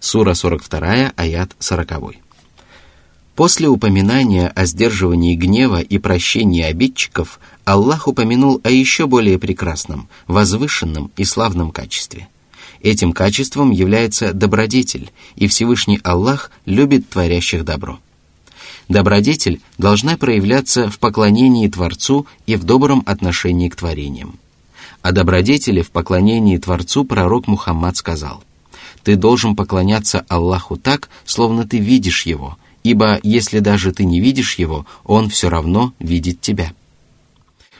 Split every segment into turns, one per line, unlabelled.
Сура 42, аят 40. После упоминания о сдерживании гнева и прощении обидчиков, Аллах упомянул о еще более прекрасном, возвышенном и славном качестве. Этим качеством является добродетель, и Всевышний Аллах любит творящих добро. Добродетель должна проявляться в поклонении Творцу и в добром отношении к творениям. О добродетели в поклонении Творцу пророк Мухаммад сказал, «Ты должен поклоняться Аллаху так, словно ты видишь Его, ибо если даже ты не видишь его, он все равно видит тебя.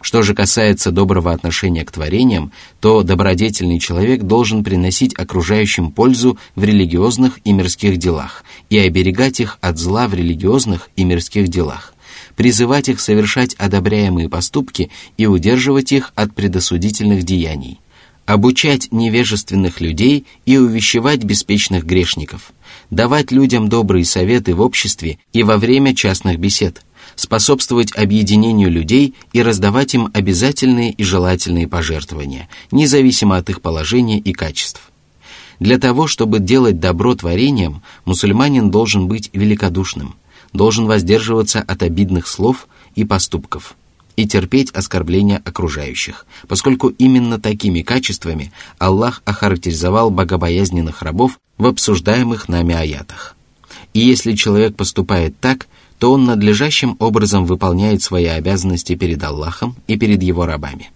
Что же касается доброго отношения к творениям, то добродетельный человек должен приносить окружающим пользу в религиозных и мирских делах и оберегать их от зла в религиозных и мирских делах, призывать их совершать одобряемые поступки и удерживать их от предосудительных деяний – обучать невежественных людей и увещевать беспечных грешников, давать людям добрые советы в обществе и во время частных бесед, способствовать объединению людей и раздавать им обязательные и желательные пожертвования, независимо от их положения и качеств. Для того, чтобы делать добро творениям, мусульманин должен быть великодушным, должен воздерживаться от обидных слов и поступков – и терпеть оскорбления окружающих, поскольку именно такими качествами Аллах охарактеризовал богобоязненных рабов в обсуждаемых нами аятах. И если человек поступает так, то он надлежащим образом выполняет свои обязанности перед Аллахом и перед его рабами.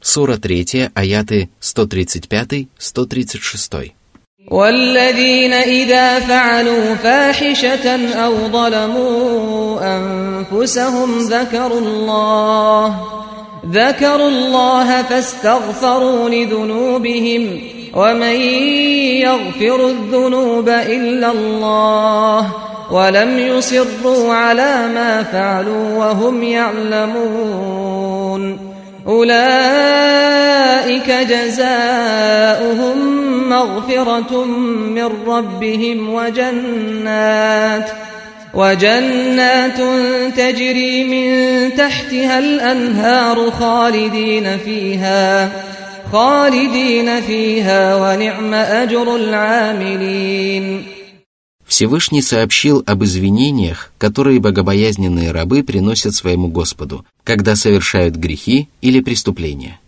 Сура 3, аяты 135-136.
والذين إذا فعلوا فاحشة أو ظلموا أنفسهم ذكروا الله ذكروا الله فاستغفروا لذنوبهم ومن يغفر الذنوب إلا الله ولم يصروا على ما فعلوا وهم يعلمون. أولئك جزاؤهم مغفرة من ربهم وجنات وجنات تجري من تحتها الأنهار خالدين فيها خالدين فيها ونعم أجر العاملين.
Всевышний сообщил об извинениях, которые богобоязненные рабы приносят своему Господу, когда совершают грехи или преступления.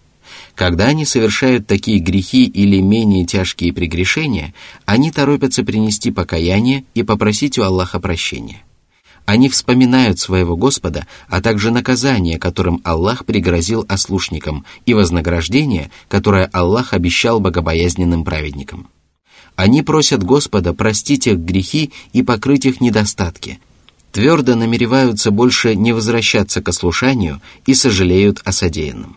Когда они совершают такие грехи или менее тяжкие прегрешения, они торопятся принести покаяние и попросить у Аллаха прощения. Они вспоминают своего Господа, а также наказание, которым Аллах пригрозил ослушникам, и вознаграждение, которое Аллах обещал богобоязненным праведникам. Они просят Господа простить их грехи и покрыть их недостатки, твердо намереваются больше не возвращаться к ослушанию и сожалеют о содеянном.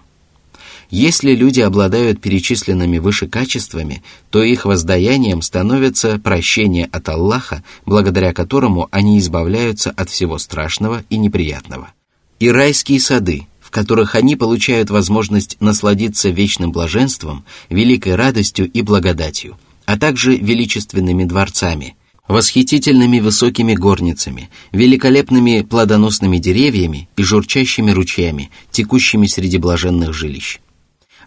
Если люди обладают перечисленными выше качествами, то их воздаянием становится прощение от Аллаха, благодаря которому они избавляются от всего страшного и неприятного. И райские сады, в которых они получают возможность насладиться вечным блаженством, великой радостью и благодатью – а также величественными дворцами, восхитительными высокими горницами, великолепными плодоносными деревьями и журчащими ручьями, текущими среди блаженных жилищ.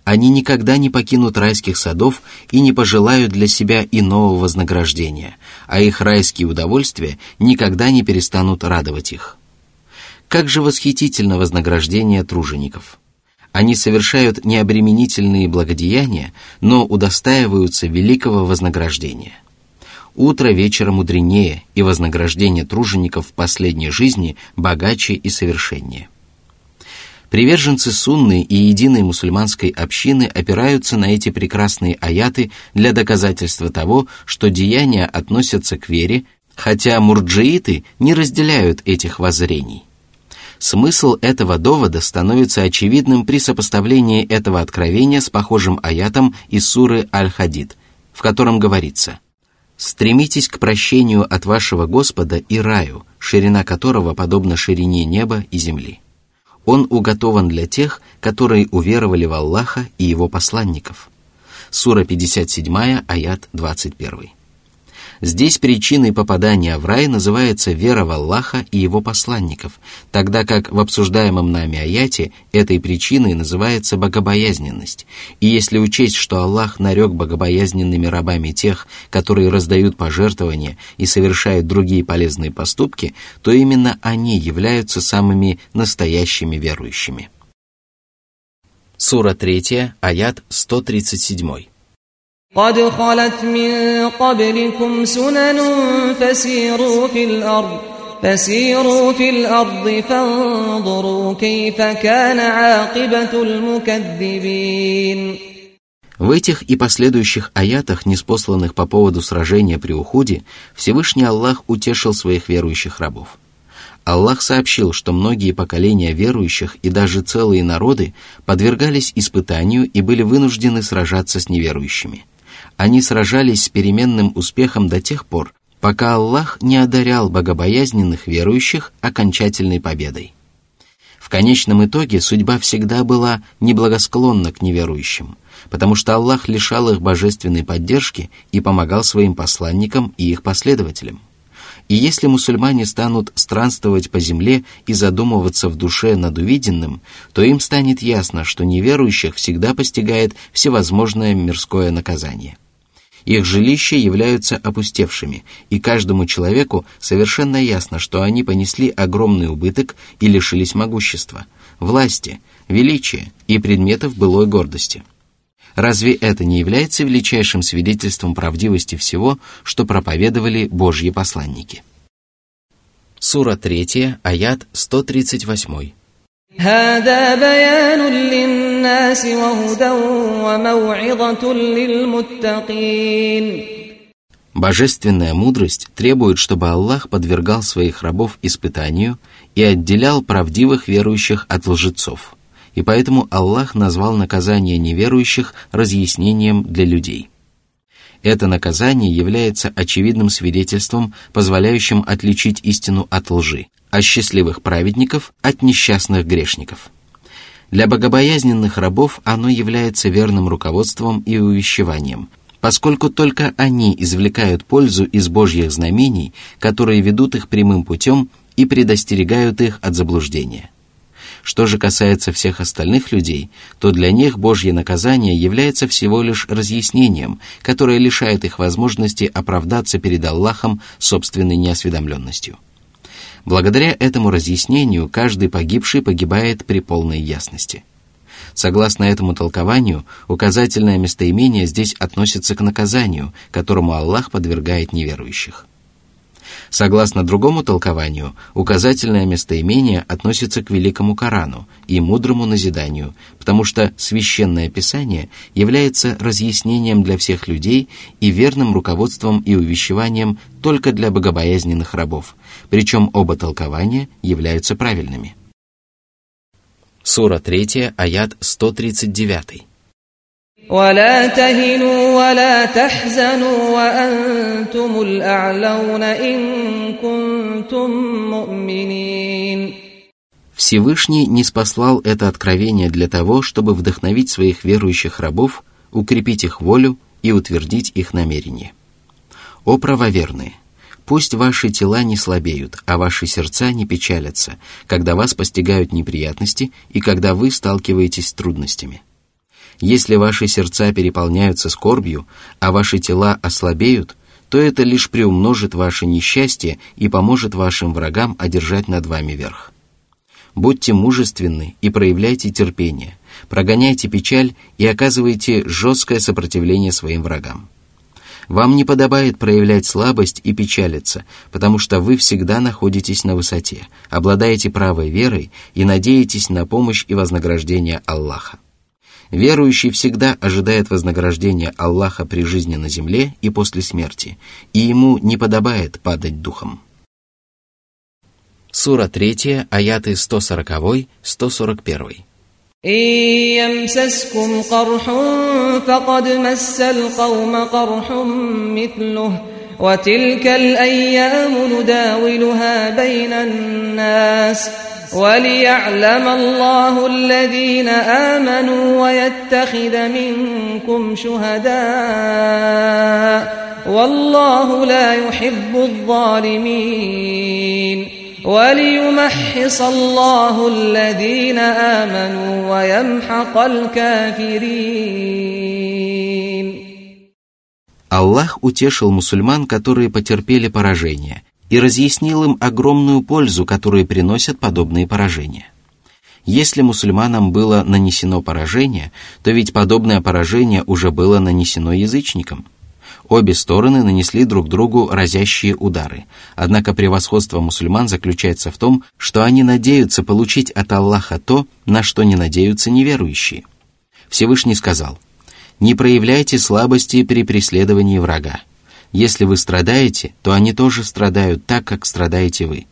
Они никогда не покинут райских садов и не пожелают для себя иного вознаграждения, а их райские удовольствия никогда не перестанут радовать их. Как же восхитительно вознаграждение тружеников! Они совершают необременительные благодеяния, но удостаиваются великого вознаграждения. Утро вечера мудренее, и вознаграждение тружеников в последней жизни богаче и совершеннее. Приверженцы сунны и единой мусульманской общины опираются на эти прекрасные аяты для доказательства того, что деяния относятся к вере, хотя мурджииты не разделяют этих воззрений. Смысл этого довода становится очевидным при сопоставлении этого откровения с похожим аятом из суры Аль-Хадид, в котором говорится «Стремитесь к прощению от вашего Господа и раю, ширина которого подобна ширине неба и земли. Он уготован для тех, которые уверовали в Аллаха и Его посланников». Сура 57, аят 21. Здесь причиной попадания в рай называется вера в Аллаха и его посланников, тогда как в обсуждаемом нами аяте этой причиной называется богобоязненность. И если учесть, что Аллах нарек богобоязненными рабами тех, которые раздают пожертвования и совершают другие полезные поступки, то именно они являются самыми настоящими верующими. Сура 3, аят 137.
قد خلت من قبلكم سنن فسيروا في الأرض فسيروا في الأرض فانظروا كيف كان عاقبة المكذبين
В этих и последующих аятах, неспосланных по поводу сражения при уходе, Всевышний Аллах утешил своих верующих рабов. Аллах сообщил, что многие поколения верующих и даже целые народы подвергались испытанию и были вынуждены сражаться с неверующими – они сражались с переменным успехом до тех пор, пока Аллах не одарял богобоязненных верующих окончательной победой. В конечном итоге судьба всегда была неблагосклонна к неверующим, потому что Аллах лишал их божественной поддержки и помогал своим посланникам и их последователям. И если мусульмане станут странствовать по земле и задумываться в душе над увиденным, то им станет ясно, что неверующих всегда постигает всевозможное мирское наказание. Их жилища являются опустевшими, и каждому человеку совершенно ясно, что они понесли огромный убыток и лишились могущества, власти, величия и предметов былой гордости. Разве это не является величайшим свидетельством правдивости всего, что проповедовали Божьи посланники? Сура 3, аят 138.
هذا بيان للناس وهدى وموعظة للمتقين
Божественная мудрость требует, чтобы Аллах подвергал своих рабов испытанию и отделял правдивых верующих от лжецов. И поэтому Аллах назвал наказание неверующих разъяснением для людей. Это наказание является очевидным свидетельством, позволяющим отличить истину от лжи, а счастливых праведников от несчастных грешников. Для богобоязненных рабов оно является верным руководством и увещеванием, поскольку только они извлекают пользу из Божьих знамений, которые ведут их прямым путем и предостерегают их от заблуждения. Что же касается всех остальных людей, то для них Божье наказание является всего лишь разъяснением, которое лишает их возможности оправдаться перед Аллахом собственной неосведомленностью. Благодаря этому разъяснению каждый погибший погибает при полной ясности. Согласно этому толкованию, указательное местоимение здесь относится к наказанию, которому Аллах подвергает неверующих. Согласно другому толкованию, указательное местоимение относится к великому Корану и мудрому назиданию, потому что священное писание является разъяснением для всех людей и верным руководством и увещеванием только для богобоязненных рабов, причем оба толкования являются правильными. Сура 3, аят 139.
ولا تهنوا ولا تحزنوا وأنتم الأعلون إن كنتم مؤمنين
Всевышний не спаслал это откровение для того, чтобы вдохновить своих верующих рабов, укрепить их волю и утвердить их намерение. О правоверные! Пусть ваши тела не слабеют, а ваши сердца не печалятся, когда вас постигают неприятности и когда вы сталкиваетесь с трудностями – если ваши сердца переполняются скорбью, а ваши тела ослабеют, то это лишь приумножит ваше несчастье и поможет вашим врагам одержать над вами верх. Будьте мужественны и проявляйте терпение, прогоняйте печаль и оказывайте жесткое сопротивление своим врагам. Вам не подобает проявлять слабость и печалиться, потому что вы всегда находитесь на высоте, обладаете правой верой и надеетесь на помощь и вознаграждение Аллаха. Верующий всегда ожидает вознаграждения Аллаха при жизни на земле и после смерти, и ему не подобает падать духом. Сура 3, аяты 140-141.
يمسسكم قرح فقد مس القوم قرح مثله وتلك الأيام نداولها بين الناس وليعلم الله الذين آمنوا ويتخذ منكم شهداء والله لا يحب الظالمين وليمحص الله الذين آمنوا ويمحق الكافرين
Аллах утешил мусульман, которые потерпели поражение, и разъяснил им огромную пользу, которую приносят подобные поражения. Если мусульманам было нанесено поражение, то ведь подобное поражение уже было нанесено язычникам. Обе стороны нанесли друг другу разящие удары, однако превосходство мусульман заключается в том, что они надеются получить от Аллаха то, на что не надеются неверующие. Всевышний сказал – не проявляйте слабости при преследовании врага. Если вы страдаете, то они тоже страдают так, как страдаете вы.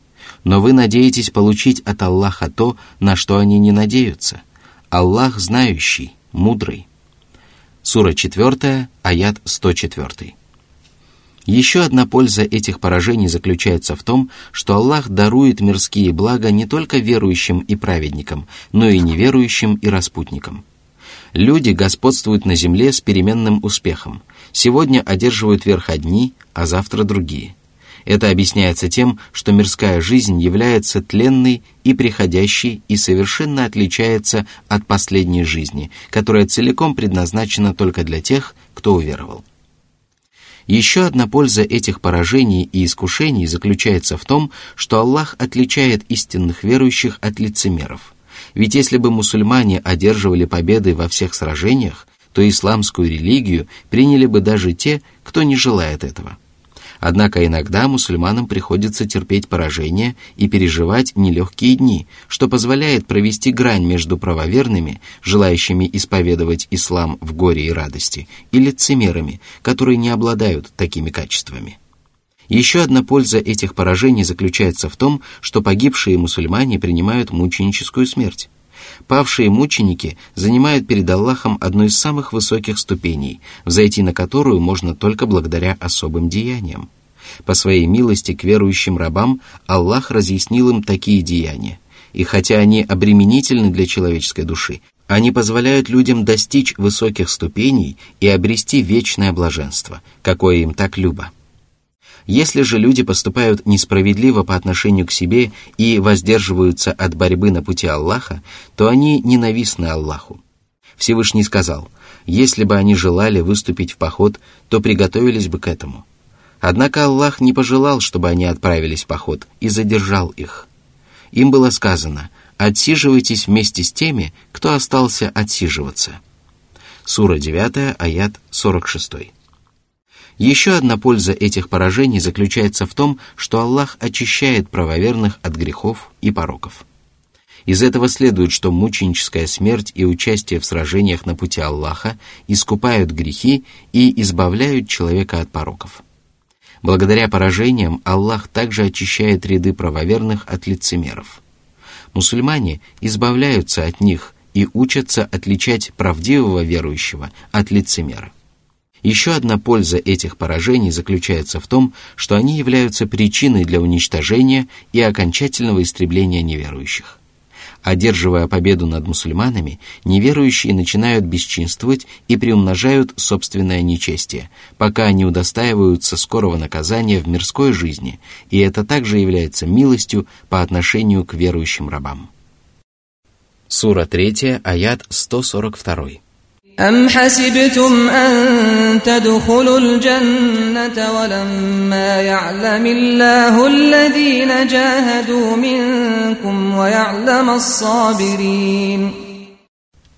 Но вы надеетесь получить от Аллаха то, на что они не надеются. Аллах знающий, мудрый. Сура 4, аят 104. Еще одна польза этих поражений заключается в том, что Аллах дарует мирские блага не только верующим и праведникам, но и неверующим и распутникам – Люди господствуют на земле с переменным успехом. Сегодня одерживают верх одни, а завтра другие. Это объясняется тем, что мирская жизнь является тленной и приходящей и совершенно отличается от последней жизни, которая целиком предназначена только для тех, кто уверовал. Еще одна польза этих поражений и искушений заключается в том, что Аллах отличает истинных верующих от лицемеров – ведь если бы мусульмане одерживали победы во всех сражениях, то исламскую религию приняли бы даже те, кто не желает этого. Однако иногда мусульманам приходится терпеть поражение и переживать нелегкие дни, что позволяет провести грань между правоверными, желающими исповедовать ислам в горе и радости, и лицемерами, которые не обладают такими качествами. Еще одна польза этих поражений заключается в том, что погибшие мусульмане принимают мученическую смерть. Павшие мученики занимают перед Аллахом одну из самых высоких ступеней, взойти на которую можно только благодаря особым деяниям. По своей милости к верующим рабам Аллах разъяснил им такие деяния. И хотя они обременительны для человеческой души, они позволяют людям достичь высоких ступеней и обрести вечное блаженство, какое им так любо. Если же люди поступают несправедливо по отношению к себе и воздерживаются от борьбы на пути Аллаха, то они ненавистны Аллаху. Всевышний сказал, если бы они желали выступить в поход, то приготовились бы к этому. Однако Аллах не пожелал, чтобы они отправились в поход, и задержал их. Им было сказано, отсиживайтесь вместе с теми, кто остался отсиживаться. Сура 9, аят 46. Еще одна польза этих поражений заключается в том, что Аллах очищает правоверных от грехов и пороков. Из этого следует, что мученическая смерть и участие в сражениях на пути Аллаха искупают грехи и избавляют человека от пороков. Благодаря поражениям Аллах также очищает ряды правоверных от лицемеров. Мусульмане избавляются от них и учатся отличать правдивого верующего от лицемера. Еще одна польза этих поражений заключается в том, что они являются причиной для уничтожения и окончательного истребления неверующих. Одерживая победу над мусульманами, неверующие начинают бесчинствовать и приумножают собственное нечестие, пока они удостаиваются скорого наказания в мирской жизни, и это также является милостью по отношению к верующим рабам. Сура 3, аят 142.
أم حسبتم أن تدخلوا الجنة ولما يعلم الله الذين جاهدوا منكم ويعلم الصابرين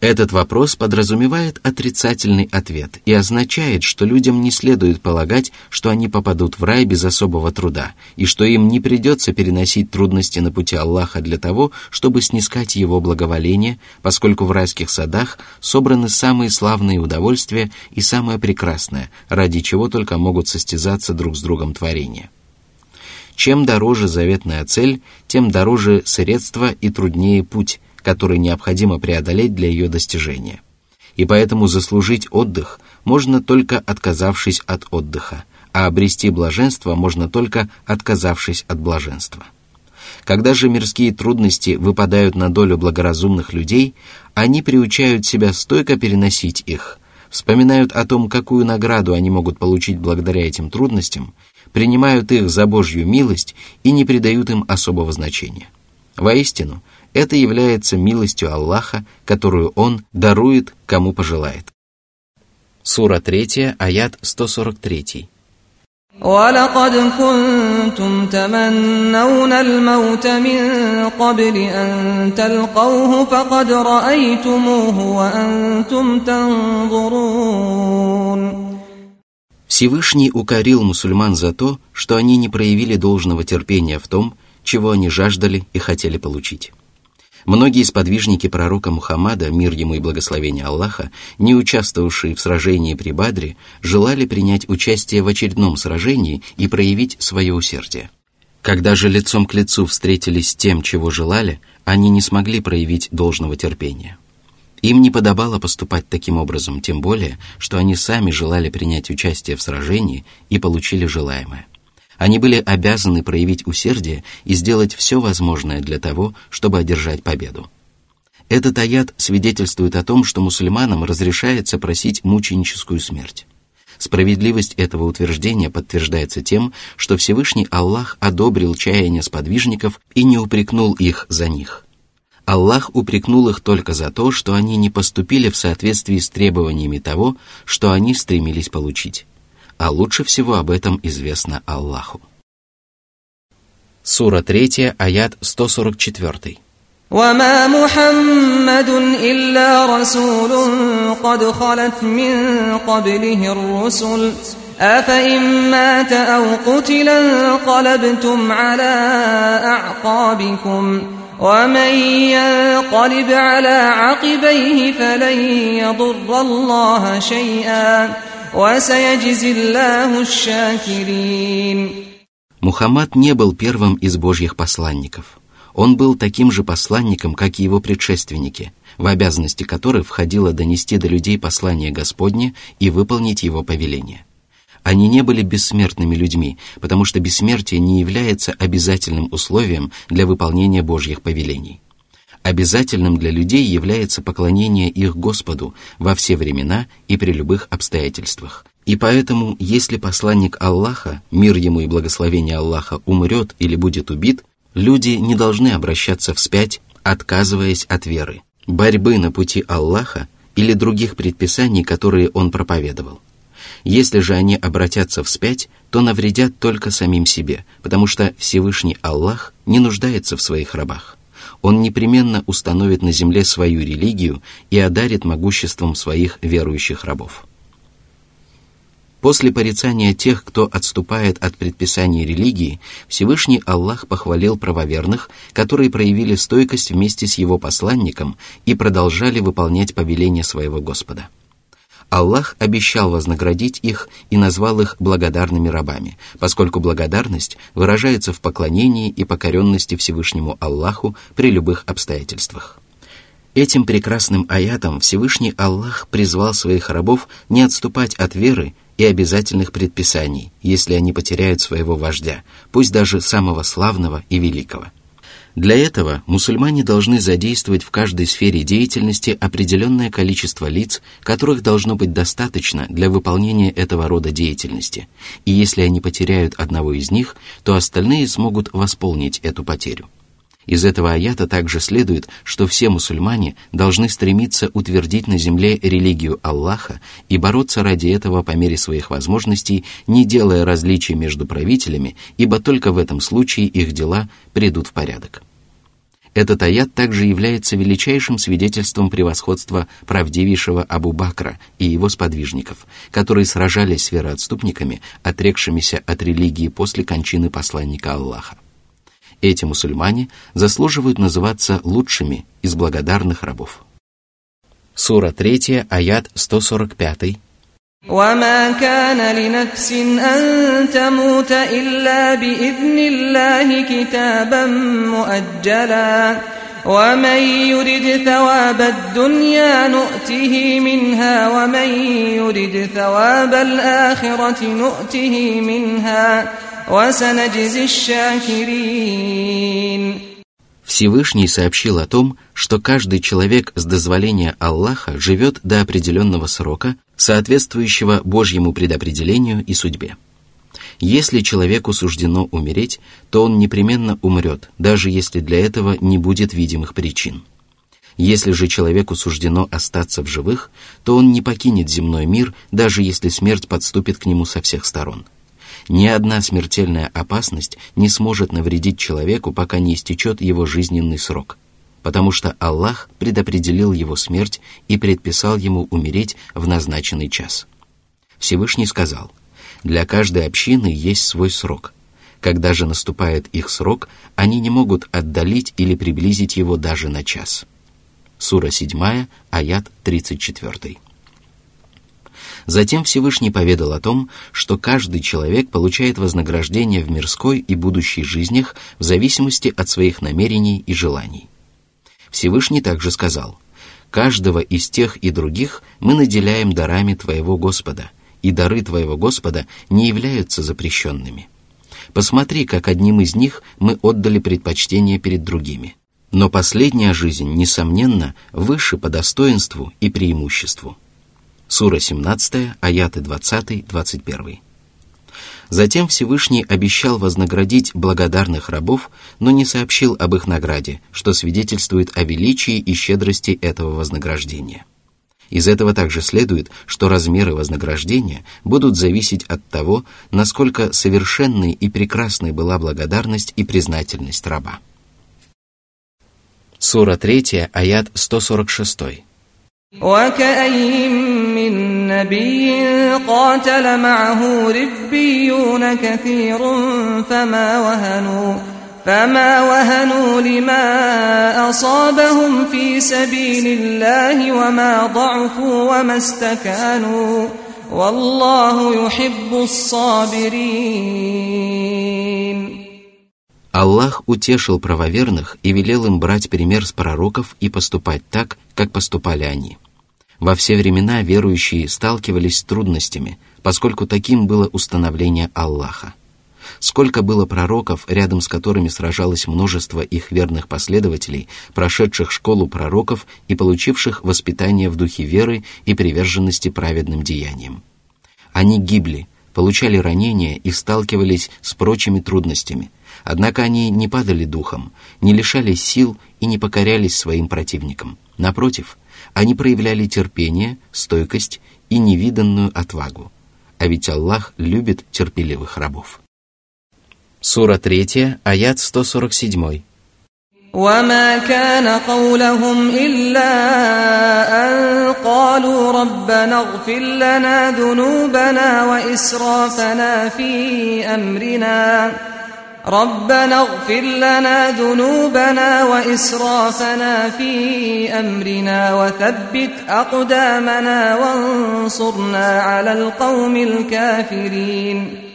Этот вопрос подразумевает отрицательный ответ и означает, что людям не следует полагать, что они попадут в рай без особого труда, и что им не придется переносить трудности на пути Аллаха для того, чтобы снискать его благоволение, поскольку в райских садах собраны самые славные удовольствия и самое прекрасное, ради чего только могут состязаться друг с другом творения. Чем дороже заветная цель, тем дороже средства и труднее путь – который необходимо преодолеть для ее достижения. И поэтому заслужить отдых можно только отказавшись от отдыха, а обрести блаженство можно только отказавшись от блаженства. Когда же мирские трудности выпадают на долю благоразумных людей, они приучают себя стойко переносить их, вспоминают о том, какую награду они могут получить благодаря этим трудностям, принимают их за Божью милость и не придают им особого значения. Воистину, это является милостью Аллаха, которую Он дарует, кому пожелает. Сура 3, аят 143.
ولقد كنتم تمنون الموت من قبل أن تلقوه فقد رأيتموه وأنتم تنظرون
Всевышний укорил мусульман за то, что они не проявили должного терпения в том, чего они жаждали и хотели получить. Многие сподвижники пророка Мухаммада, мир ему и благословение Аллаха, не участвовавшие в сражении при Бадре, желали принять участие в очередном сражении и проявить свое усердие. Когда же лицом к лицу встретились с тем, чего желали, они не смогли проявить должного терпения. Им не подобало поступать таким образом, тем более, что они сами желали принять участие в сражении и получили желаемое. Они были обязаны проявить усердие и сделать все возможное для того, чтобы одержать победу. Этот аят свидетельствует о том, что мусульманам разрешается просить мученическую смерть. Справедливость этого утверждения подтверждается тем, что Всевышний Аллах одобрил чаяние сподвижников и не упрекнул их за них. Аллах упрекнул их только за то, что они не поступили в соответствии с требованиями того, что они стремились получить а лучше всего об этом известно Аллаху. Сура 3, аят 144.
وما محمد إلا رسول قد خلت من قبله الرسل أفإن مات أو قتل انقلبتم على أعقابكم ومن ينقلب على عقبيه فلن يضر الله شيئا
Мухаммад не был первым из божьих посланников. Он был таким же посланником, как и его предшественники, в обязанности которых входило донести до людей послание Господне и выполнить его повеление. Они не были бессмертными людьми, потому что бессмертие не является обязательным условием для выполнения Божьих повелений. Обязательным для людей является поклонение их Господу во все времена и при любых обстоятельствах. И поэтому, если посланник Аллаха, мир ему и благословение Аллаха, умрет или будет убит, люди не должны обращаться вспять, отказываясь от веры, борьбы на пути Аллаха или других предписаний, которые он проповедовал. Если же они обратятся вспять, то навредят только самим себе, потому что Всевышний Аллах не нуждается в своих рабах он непременно установит на земле свою религию и одарит могуществом своих верующих рабов. После порицания тех, кто отступает от предписаний религии, Всевышний Аллах похвалил правоверных, которые проявили стойкость вместе с его посланником и продолжали выполнять повеления своего Господа. Аллах обещал вознаградить их и назвал их благодарными рабами, поскольку благодарность выражается в поклонении и покоренности Всевышнему Аллаху при любых обстоятельствах. Этим прекрасным аятом Всевышний Аллах призвал своих рабов не отступать от веры и обязательных предписаний, если они потеряют своего вождя, пусть даже самого славного и великого – для этого мусульмане должны задействовать в каждой сфере деятельности определенное количество лиц, которых должно быть достаточно для выполнения этого рода деятельности, и если они потеряют одного из них, то остальные смогут восполнить эту потерю. Из этого аята также следует, что все мусульмане должны стремиться утвердить на земле религию Аллаха и бороться ради этого по мере своих возможностей, не делая различий между правителями, ибо только в этом случае их дела придут в порядок. Этот аят также является величайшим свидетельством превосходства правдивейшего Абу Бакра и его сподвижников, которые сражались с вероотступниками, отрекшимися от религии после кончины посланника Аллаха. Эти мусульмане заслуживают называться лучшими из благодарных рабов. Сура 3, аят 145.
وما كان لنفس أن تموت إلا بإذن الله كتابا مؤجلا ومن يرد ثواب الدنيا نؤته منها ومن يرد ثواب الآخرة نؤته منها وسنجزي الشاكرين
Всевышний сообщил о том, что каждый человек с дозволения Аллаха живет до определенного срока, соответствующего Божьему предопределению и судьбе. Если человеку суждено умереть, то он непременно умрет, даже если для этого не будет видимых причин. Если же человеку суждено остаться в живых, то он не покинет земной мир, даже если смерть подступит к нему со всех сторон. Ни одна смертельная опасность не сможет навредить человеку, пока не истечет его жизненный срок, потому что Аллах предопределил его смерть и предписал ему умереть в назначенный час. Всевышний сказал, «Для каждой общины есть свой срок. Когда же наступает их срок, они не могут отдалить или приблизить его даже на час». Сура 7, аят 34. Затем Всевышний поведал о том, что каждый человек получает вознаграждение в мирской и будущей жизнях в зависимости от своих намерений и желаний. Всевышний также сказал, «Каждого из тех и других мы наделяем дарами Твоего Господа, и дары Твоего Господа не являются запрещенными. Посмотри, как одним из них мы отдали предпочтение перед другими. Но последняя жизнь, несомненно, выше по достоинству и преимуществу». Сура 17, аяты 20-21. Затем Всевышний обещал вознаградить благодарных рабов, но не сообщил об их награде, что свидетельствует о величии и щедрости этого вознаграждения. Из этого также следует, что размеры вознаграждения будут зависеть от того, насколько совершенной и прекрасной была благодарность и признательность раба. Сура 3, аят 146.
وكأين من نبي قاتل معه ربيون كثير فما وهنوا فما وهنوا لما أصابهم في سبيل الله وما ضعفوا وما استكانوا والله يحب الصابرين
Аллах утешил правоверных и велел им брать пример с пророков и поступать так, как поступали они. Во все времена верующие сталкивались с трудностями, поскольку таким было установление Аллаха. Сколько было пророков, рядом с которыми сражалось множество их верных последователей, прошедших школу пророков и получивших воспитание в духе веры и приверженности праведным деяниям. Они гибли, получали ранения и сталкивались с прочими трудностями – Однако они не падали духом, не лишались сил и не покорялись своим противникам. Напротив, они проявляли терпение, стойкость и невиданную отвагу. А ведь Аллах любит терпеливых рабов. Сура 3, аят 147.
وما كان قولهم إلا أن قالوا ربنا اغفر لنا ذنوبنا وإسرافنا في أمرنا ربنا اغفر لنا ذنوبنا وإسرافنا في أمرنا وثبت أقدامنا وانصرنا على القوم الكافرين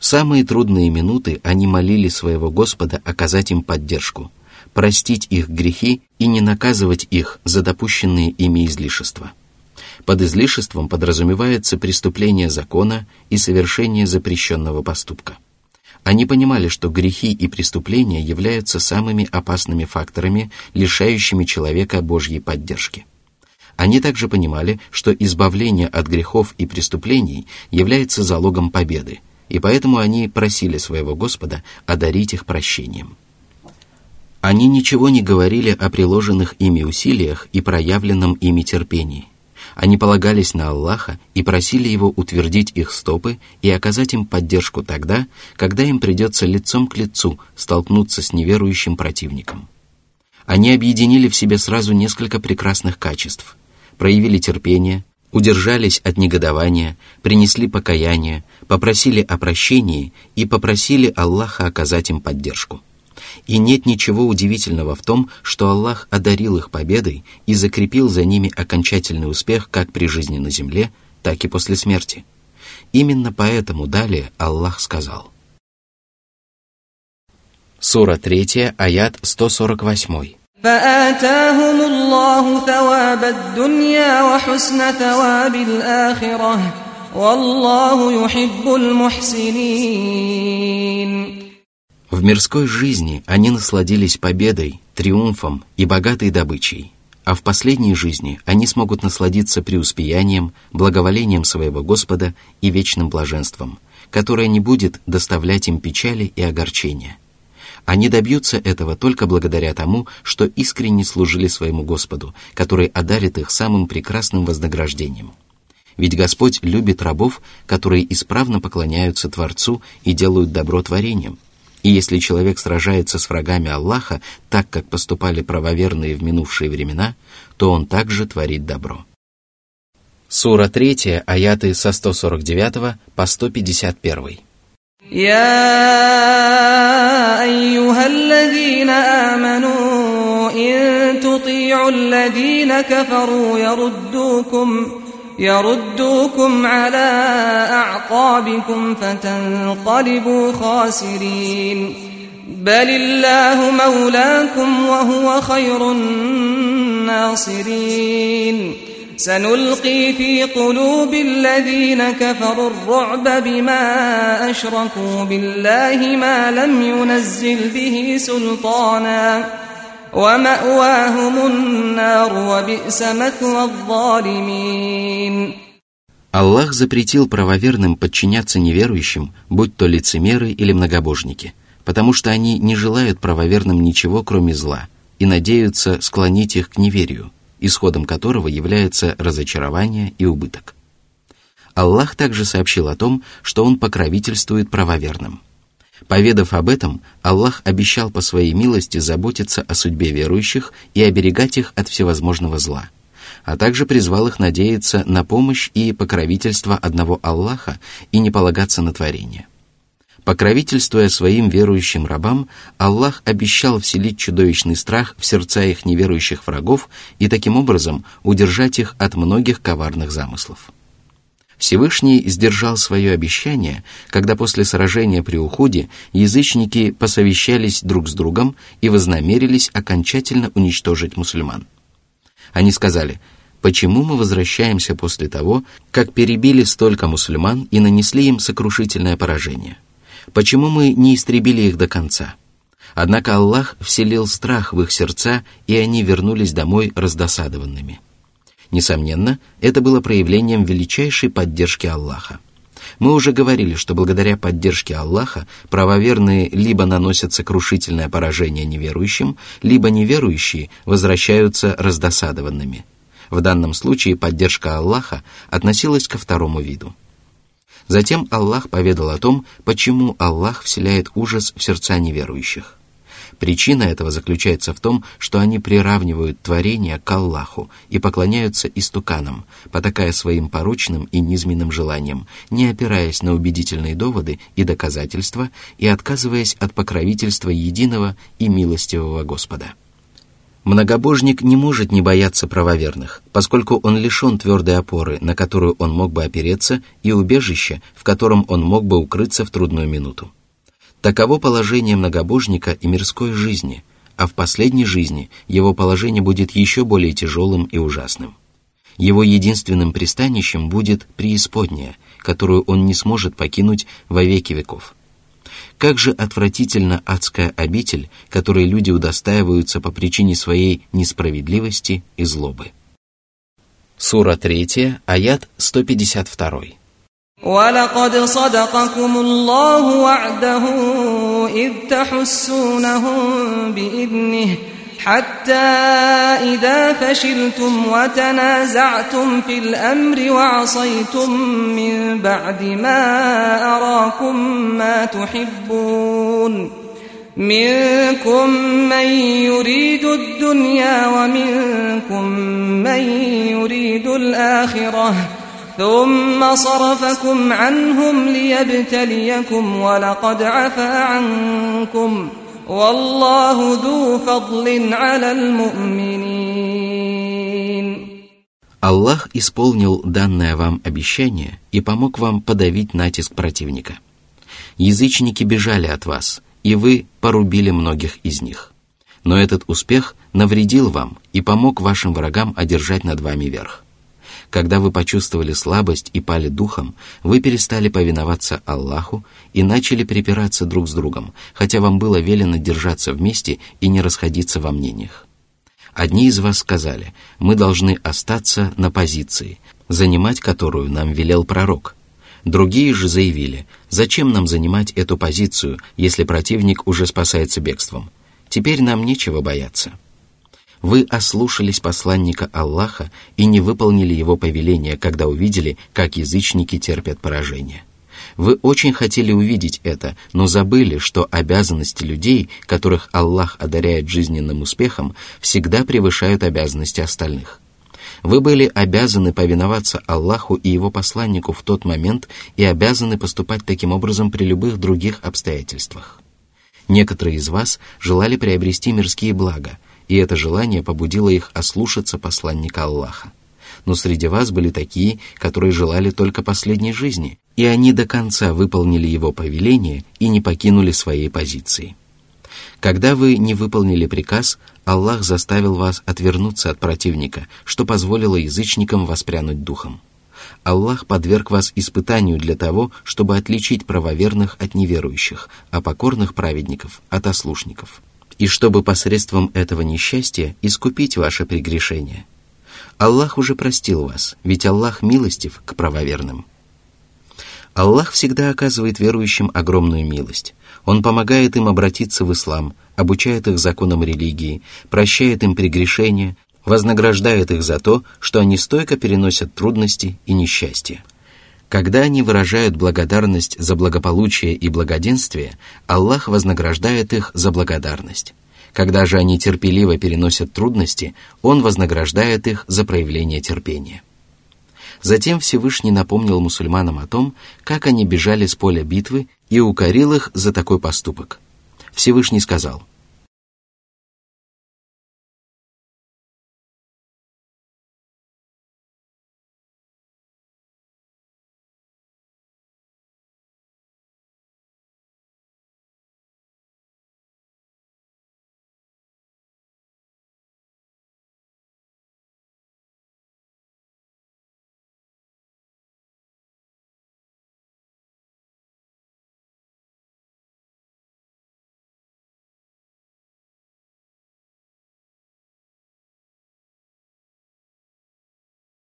В самые трудные минуты они молили своего Господа оказать им поддержку, простить их грехи и не наказывать их за допущенные ими излишества. Под излишеством подразумевается преступление закона и совершение запрещенного поступка. Они понимали, что грехи и преступления являются самыми опасными факторами, лишающими человека Божьей поддержки. Они также понимали, что избавление от грехов и преступлений является залогом победы, и поэтому они просили своего Господа одарить их прощением. Они ничего не говорили о приложенных ими усилиях и проявленном ими терпении. Они полагались на Аллаха и просили Его утвердить их стопы и оказать им поддержку тогда, когда им придется лицом к лицу столкнуться с неверующим противником. Они объединили в себе сразу несколько прекрасных качеств, проявили терпение, удержались от негодования, принесли покаяние, попросили о прощении и попросили Аллаха оказать им поддержку. И нет ничего удивительного в том, что Аллах одарил их победой и закрепил за ними окончательный успех как при жизни на земле, так и после смерти. Именно поэтому далее Аллах сказал. Сура 3, аят 148.
فآتاهم الله ثواب الدنيا وحسن ثواب الآخرة والله يحب المحسنين
в мирской жизни они насладились победой, триумфом и богатой добычей, а в последней жизни они смогут насладиться преуспеянием, благоволением своего Господа и вечным блаженством, которое не будет доставлять им печали и огорчения. Они добьются этого только благодаря тому, что искренне служили своему Господу, который одарит их самым прекрасным вознаграждением. Ведь Господь любит рабов, которые исправно поклоняются Творцу и делают добро творением – и если человек сражается с врагами Аллаха, так как поступали правоверные в минувшие времена, то он также творит добро. Сура 3, аяты со 149 по 151.
يا أيها الذين آمنوا إن تطيعوا الذين كفروا يردوكم يردوكم على أعقابكم فتنقلبوا خاسرين. بل الله مولاكم وهو خير الناصرين. سنلقي في قلوب الذين كفروا الرعب بما أشركوا بالله ما لم ينزل به سلطانا. ومأواهم النار وبئس مثوى الظالمين
Аллах запретил правоверным подчиняться неверующим, будь то лицемеры или многобожники, потому что они не желают правоверным ничего, кроме зла, и надеются склонить их к неверию, исходом которого является разочарование и убыток. Аллах также сообщил о том, что Он покровительствует правоверным – Поведав об этом, Аллах обещал по своей милости заботиться о судьбе верующих и оберегать их от всевозможного зла, а также призвал их надеяться на помощь и покровительство одного Аллаха и не полагаться на творение. Покровительствуя своим верующим рабам, Аллах обещал вселить чудовищный страх в сердца их неверующих врагов и таким образом удержать их от многих коварных замыслов. Всевышний сдержал свое обещание, когда после сражения при уходе язычники посовещались друг с другом и вознамерились окончательно уничтожить мусульман. Они сказали, почему мы возвращаемся после того, как перебили столько мусульман и нанесли им сокрушительное поражение? Почему мы не истребили их до конца? Однако Аллах вселил страх в их сердца, и они вернулись домой раздосадованными. Несомненно, это было проявлением величайшей поддержки Аллаха. Мы уже говорили, что благодаря поддержке Аллаха правоверные либо наносят сокрушительное поражение неверующим, либо неверующие возвращаются раздосадованными. В данном случае поддержка Аллаха относилась ко второму виду. Затем Аллах поведал о том, почему Аллах вселяет ужас в сердца неверующих. Причина этого заключается в том, что они приравнивают творение к Аллаху и поклоняются истуканам, потакая своим порочным и низменным желаниям, не опираясь на убедительные доводы и доказательства и отказываясь от покровительства единого и милостивого Господа. Многобожник не может не бояться правоверных, поскольку он лишен твердой опоры, на которую он мог бы опереться, и убежища, в котором он мог бы укрыться в трудную минуту. Таково положение многобожника и мирской жизни, а в последней жизни его положение будет еще более тяжелым и ужасным. Его единственным пристанищем будет преисподняя, которую он не сможет покинуть во веки веков. Как же отвратительно адская обитель, которой люди удостаиваются по причине своей несправедливости и злобы. Сура 3, аят 152.
ولقد صدقكم الله وعده إذ تحسونهم بإذنه حتى إذا فشلتم وتنازعتم في الأمر وعصيتم من بعد ما أراكم ما تحبون منكم من يريد الدنيا ومنكم من يريد الآخرة ثم صرفكم عنهم ليبتليكم ولقد عفا عنكم والله ذو فضل على المؤمنين
Аллах исполнил данное вам обещание и помог вам подавить натиск противника. Язычники бежали от вас, и вы порубили многих из них. Но этот успех навредил вам и помог вашим врагам одержать над вами верх. Когда вы почувствовали слабость и пали духом, вы перестали повиноваться Аллаху и начали припираться друг с другом, хотя вам было велено держаться вместе и не расходиться во мнениях. Одни из вас сказали, мы должны остаться на позиции, занимать которую нам велел пророк. Другие же заявили, зачем нам занимать эту позицию, если противник уже спасается бегством? Теперь нам нечего бояться. Вы ослушались посланника Аллаха и не выполнили его повеления, когда увидели, как язычники терпят поражение. Вы очень хотели увидеть это, но забыли, что обязанности людей, которых Аллах одаряет жизненным успехом, всегда превышают обязанности остальных. Вы были обязаны повиноваться Аллаху и его посланнику в тот момент и обязаны поступать таким образом при любых других обстоятельствах. Некоторые из вас желали приобрести мирские блага, и это желание побудило их ослушаться посланника Аллаха. Но среди вас были такие, которые желали только последней жизни, и они до конца выполнили его повеление и не покинули своей позиции. Когда вы не выполнили приказ, Аллах заставил вас отвернуться от противника, что позволило язычникам воспрянуть духом. Аллах подверг вас испытанию для того, чтобы отличить правоверных от неверующих, а покорных праведников от ослушников и чтобы посредством этого несчастья искупить ваше прегрешение. Аллах уже простил вас, ведь Аллах милостив к правоверным. Аллах всегда оказывает верующим огромную милость. Он помогает им обратиться в ислам, обучает их законам религии, прощает им прегрешения, вознаграждает их за то, что они стойко переносят трудности и несчастья. Когда они выражают благодарность за благополучие и благоденствие, Аллах вознаграждает их за благодарность. Когда же они терпеливо переносят трудности, Он вознаграждает их за проявление терпения. Затем Всевышний напомнил мусульманам о том, как они бежали с поля битвы и укорил их за такой поступок. Всевышний сказал –